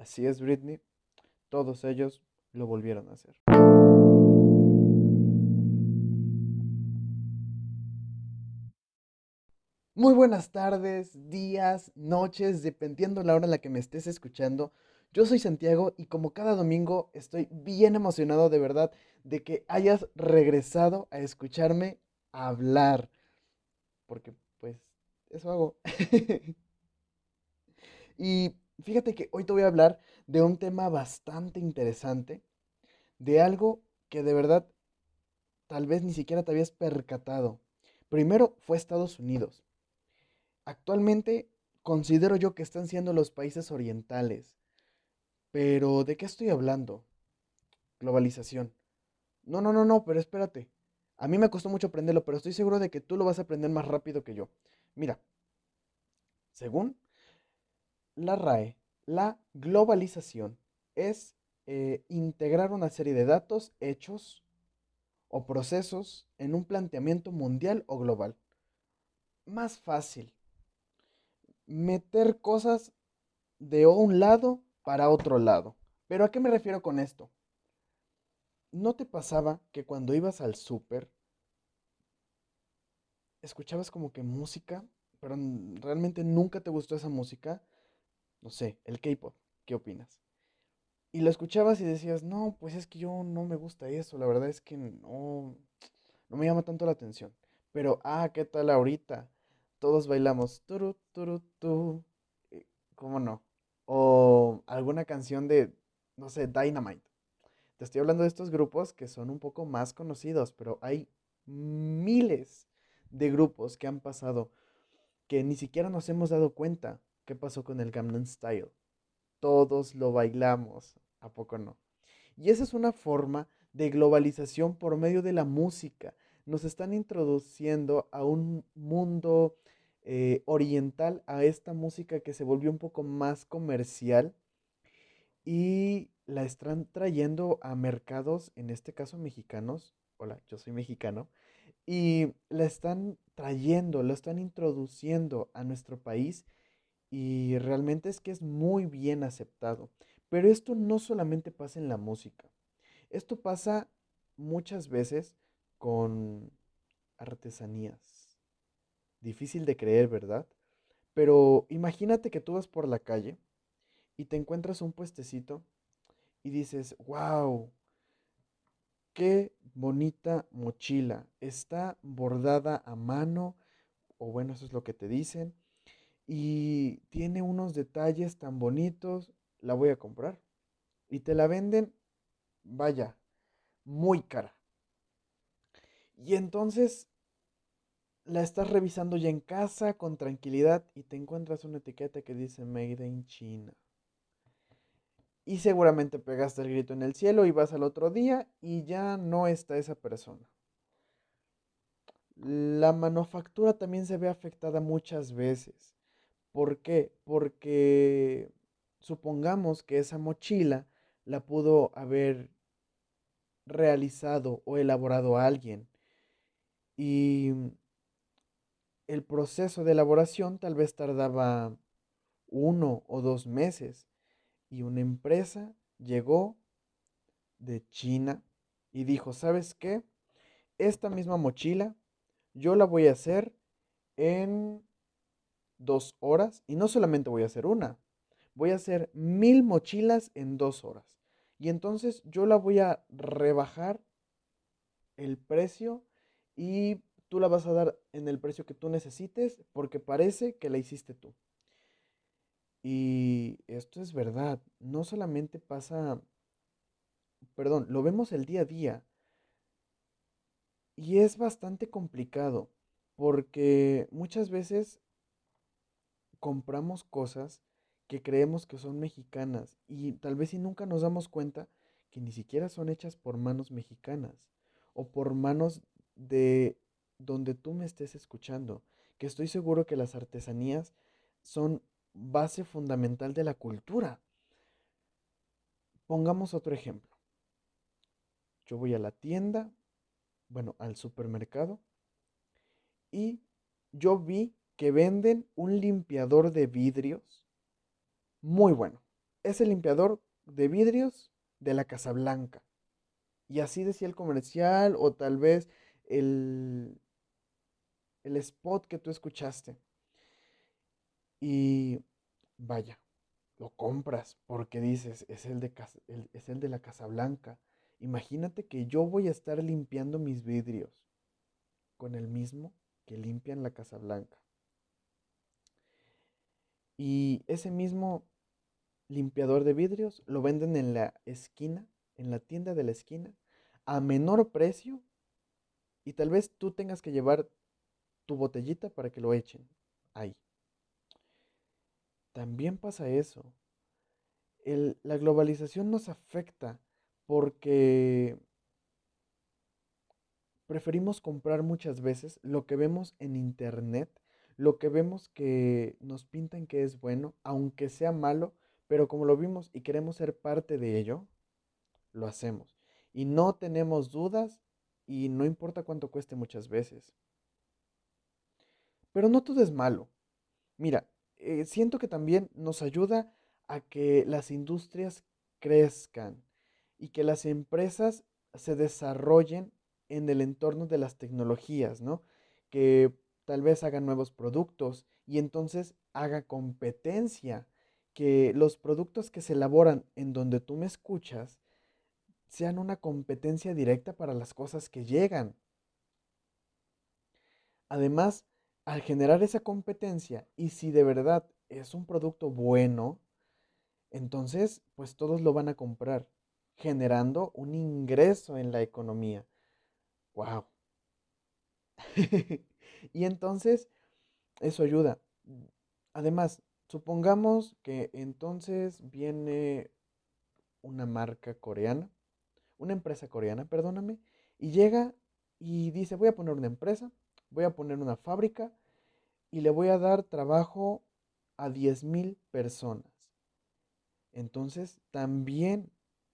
Así es, Britney. Todos ellos lo volvieron a hacer. Muy buenas tardes, días, noches, dependiendo la hora en la que me estés escuchando. Yo soy Santiago y como cada domingo estoy bien emocionado de verdad de que hayas regresado a escucharme hablar. Porque pues eso hago. y fíjate que hoy te voy a hablar de un tema bastante interesante, de algo que de verdad tal vez ni siquiera te habías percatado. Primero fue Estados Unidos. Actualmente considero yo que están siendo los países orientales pero, ¿de qué estoy hablando? Globalización. No, no, no, no, pero espérate. A mí me costó mucho aprenderlo, pero estoy seguro de que tú lo vas a aprender más rápido que yo. Mira, según la RAE, la globalización es eh, integrar una serie de datos, hechos o procesos en un planteamiento mundial o global. Más fácil. Meter cosas de un lado para otro lado. Pero ¿a qué me refiero con esto? ¿No te pasaba que cuando ibas al súper escuchabas como que música, pero realmente nunca te gustó esa música? No sé, el K-pop, ¿qué opinas? Y lo escuchabas y decías, no, pues es que yo no me gusta eso, la verdad es que no, no me llama tanto la atención. Pero, ah, ¿qué tal ahorita? Todos bailamos, turu, turu, tu. ¿Cómo no? o alguna canción de, no sé, Dynamite. Te estoy hablando de estos grupos que son un poco más conocidos, pero hay miles de grupos que han pasado que ni siquiera nos hemos dado cuenta qué pasó con el Gangnam Style. Todos lo bailamos, ¿a poco no? Y esa es una forma de globalización por medio de la música. Nos están introduciendo a un mundo eh, oriental a esta música que se volvió un poco más comercial y la están trayendo a mercados, en este caso mexicanos. Hola, yo soy mexicano. Y la están trayendo, la están introduciendo a nuestro país y realmente es que es muy bien aceptado. Pero esto no solamente pasa en la música. Esto pasa muchas veces con artesanías Difícil de creer, ¿verdad? Pero imagínate que tú vas por la calle y te encuentras un puestecito y dices, wow, qué bonita mochila. Está bordada a mano, o bueno, eso es lo que te dicen, y tiene unos detalles tan bonitos, la voy a comprar. Y te la venden, vaya, muy cara. Y entonces la estás revisando ya en casa con tranquilidad y te encuentras una etiqueta que dice Made in China. Y seguramente pegaste el grito en el cielo y vas al otro día y ya no está esa persona. La manufactura también se ve afectada muchas veces. ¿Por qué? Porque supongamos que esa mochila la pudo haber realizado o elaborado alguien. Y el proceso de elaboración tal vez tardaba uno o dos meses y una empresa llegó de China y dijo, ¿sabes qué? Esta misma mochila yo la voy a hacer en dos horas y no solamente voy a hacer una, voy a hacer mil mochilas en dos horas. Y entonces yo la voy a rebajar el precio y tú la vas a dar en el precio que tú necesites porque parece que la hiciste tú. Y esto es verdad, no solamente pasa, perdón, lo vemos el día a día. Y es bastante complicado porque muchas veces compramos cosas que creemos que son mexicanas y tal vez si nunca nos damos cuenta que ni siquiera son hechas por manos mexicanas o por manos de donde tú me estés escuchando, que estoy seguro que las artesanías son base fundamental de la cultura. Pongamos otro ejemplo. Yo voy a la tienda, bueno, al supermercado, y yo vi que venden un limpiador de vidrios muy bueno. es el limpiador de vidrios de la Casa Blanca. Y así decía el comercial o tal vez el, el spot que tú escuchaste. Y vaya, lo compras porque dices, es el de, es el de la Casa Blanca. Imagínate que yo voy a estar limpiando mis vidrios con el mismo que limpian la Casa Blanca. Y ese mismo limpiador de vidrios lo venden en la esquina, en la tienda de la esquina, a menor precio. Y tal vez tú tengas que llevar tu botellita para que lo echen ahí. También pasa eso. la globalización nos afecta porque preferimos comprar muchas veces lo que vemos en internet, lo que vemos que nos pintan que es bueno, aunque sea malo, pero como lo vimos y queremos ser parte de ello, lo hacemos. Y no tenemos dudas y no importa cuánto cueste muchas veces. Pero no todo es malo. Mira, eh, siento que también nos ayuda a que las industrias crezcan y que las empresas se desarrollen en el entorno de las tecnologías, ¿no? Que tal vez hagan nuevos productos y entonces haga competencia, que los productos que se elaboran en donde tú me escuchas sean una competencia directa para las cosas que llegan. Además, al generar esa competencia, y si de verdad es un producto bueno, entonces pues todos lo van a comprar, generando un ingreso en la economía. ¡Wow! y entonces eso ayuda. Además, supongamos que entonces viene una marca coreana, una empresa coreana, perdóname, y llega y dice, voy a poner una empresa, voy a poner una fábrica y le voy a dar trabajo a 10.000 personas. Entonces también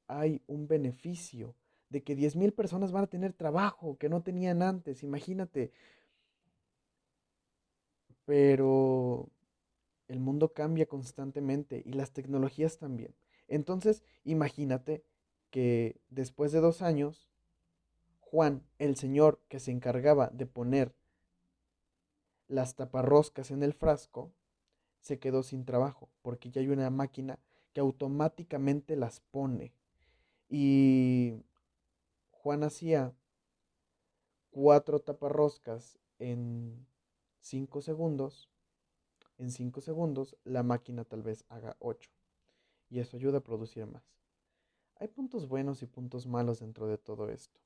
hay un beneficio de que 10.000 personas van a tener trabajo que no tenían antes, imagínate. Pero el mundo cambia constantemente y las tecnologías también. Entonces, imagínate que después de dos años, Juan, el señor que se encargaba de poner las taparroscas en el frasco, se quedó sin trabajo, porque ya hay una máquina que automáticamente las pone. Y Juan hacía cuatro taparroscas en cinco segundos. En cinco segundos la máquina tal vez haga ocho. Y eso ayuda a producir más. Hay puntos buenos y puntos malos dentro de todo esto.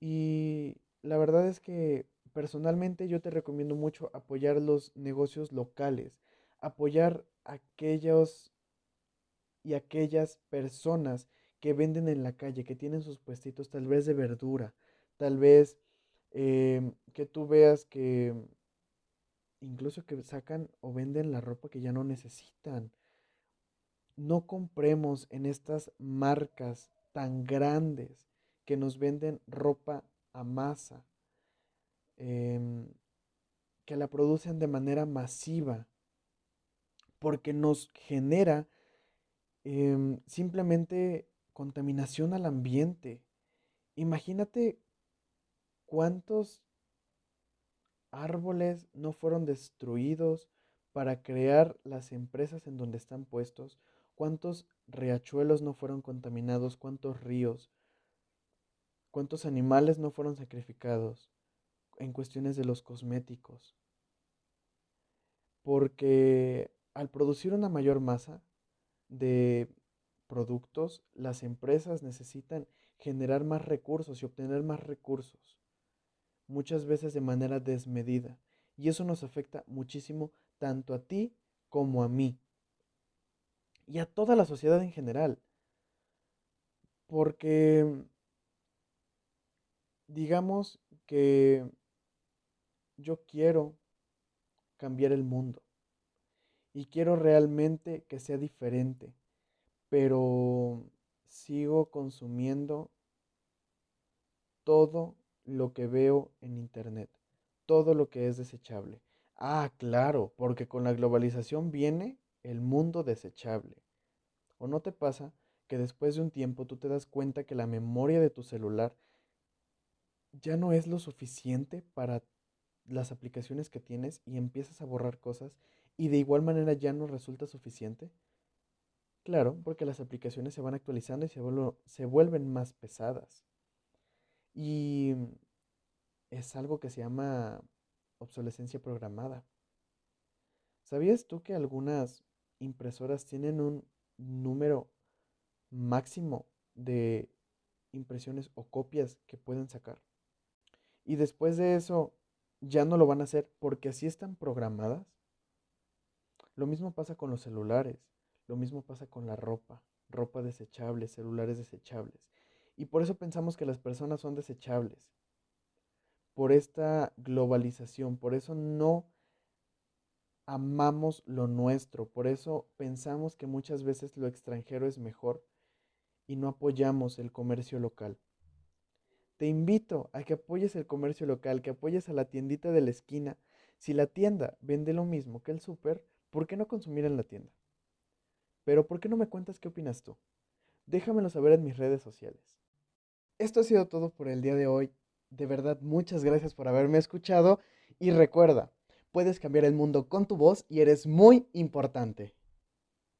Y la verdad es que personalmente yo te recomiendo mucho apoyar los negocios locales, apoyar aquellos y aquellas personas que venden en la calle, que tienen sus puestitos tal vez de verdura, tal vez em, que tú veas que incluso que sacan o venden la ropa que ya no necesitan. No compremos en estas marcas tan grandes que nos venden ropa a masa Em, que la producen de manera masiva, porque nos genera em, simplemente contaminación al ambiente. Imagínate cuántos árboles no fueron destruidos para crear las empresas en donde están puestos, cuántos riachuelos no fueron contaminados, cuántos ríos, cuántos animales no fueron sacrificados en cuestiones de los cosméticos. Porque al producir una mayor masa de productos, las empresas necesitan generar más recursos y obtener más recursos, muchas veces de manera desmedida. Y eso nos afecta muchísimo tanto a ti como a mí. Y a toda la sociedad en general. Porque digamos que yo quiero cambiar el mundo y quiero realmente que sea diferente, pero sigo consumiendo todo lo que veo en internet, todo lo que es desechable. Ah, claro, porque con la globalización viene el mundo desechable. ¿O no te pasa que después de un tiempo tú te das cuenta que la memoria de tu celular ya no es lo suficiente para las aplicaciones que tienes y empiezas a borrar cosas y de igual manera ya no resulta suficiente? Claro, porque las aplicaciones se van actualizando y se, se vuelven más pesadas. Y es algo que se llama obsolescencia programada. ¿Sabías tú que algunas impresoras tienen un número máximo de impresiones o copias que pueden sacar? Y después de eso ya no lo van a hacer porque así están programadas. Lo mismo pasa con los celulares, lo mismo pasa con la ropa, ropa desechable, celulares desechables. Y por eso pensamos que las personas son desechables. Por esta globalización, por eso no amamos lo nuestro, por eso pensamos que muchas veces lo extranjero es mejor y no apoyamos el comercio local. Te invito a que apoyes el comercio local, que apoyes a la tiendita de la esquina. Si la tienda vende lo mismo que el súper, ¿por qué no consumir en la tienda? Pero ¿por qué no me cuentas qué opinas tú? Déjamelo saber en mis redes sociales. Esto ha sido todo por el día de hoy. De verdad, muchas gracias por haberme escuchado y recuerda, puedes cambiar el mundo con tu voz y eres muy importante.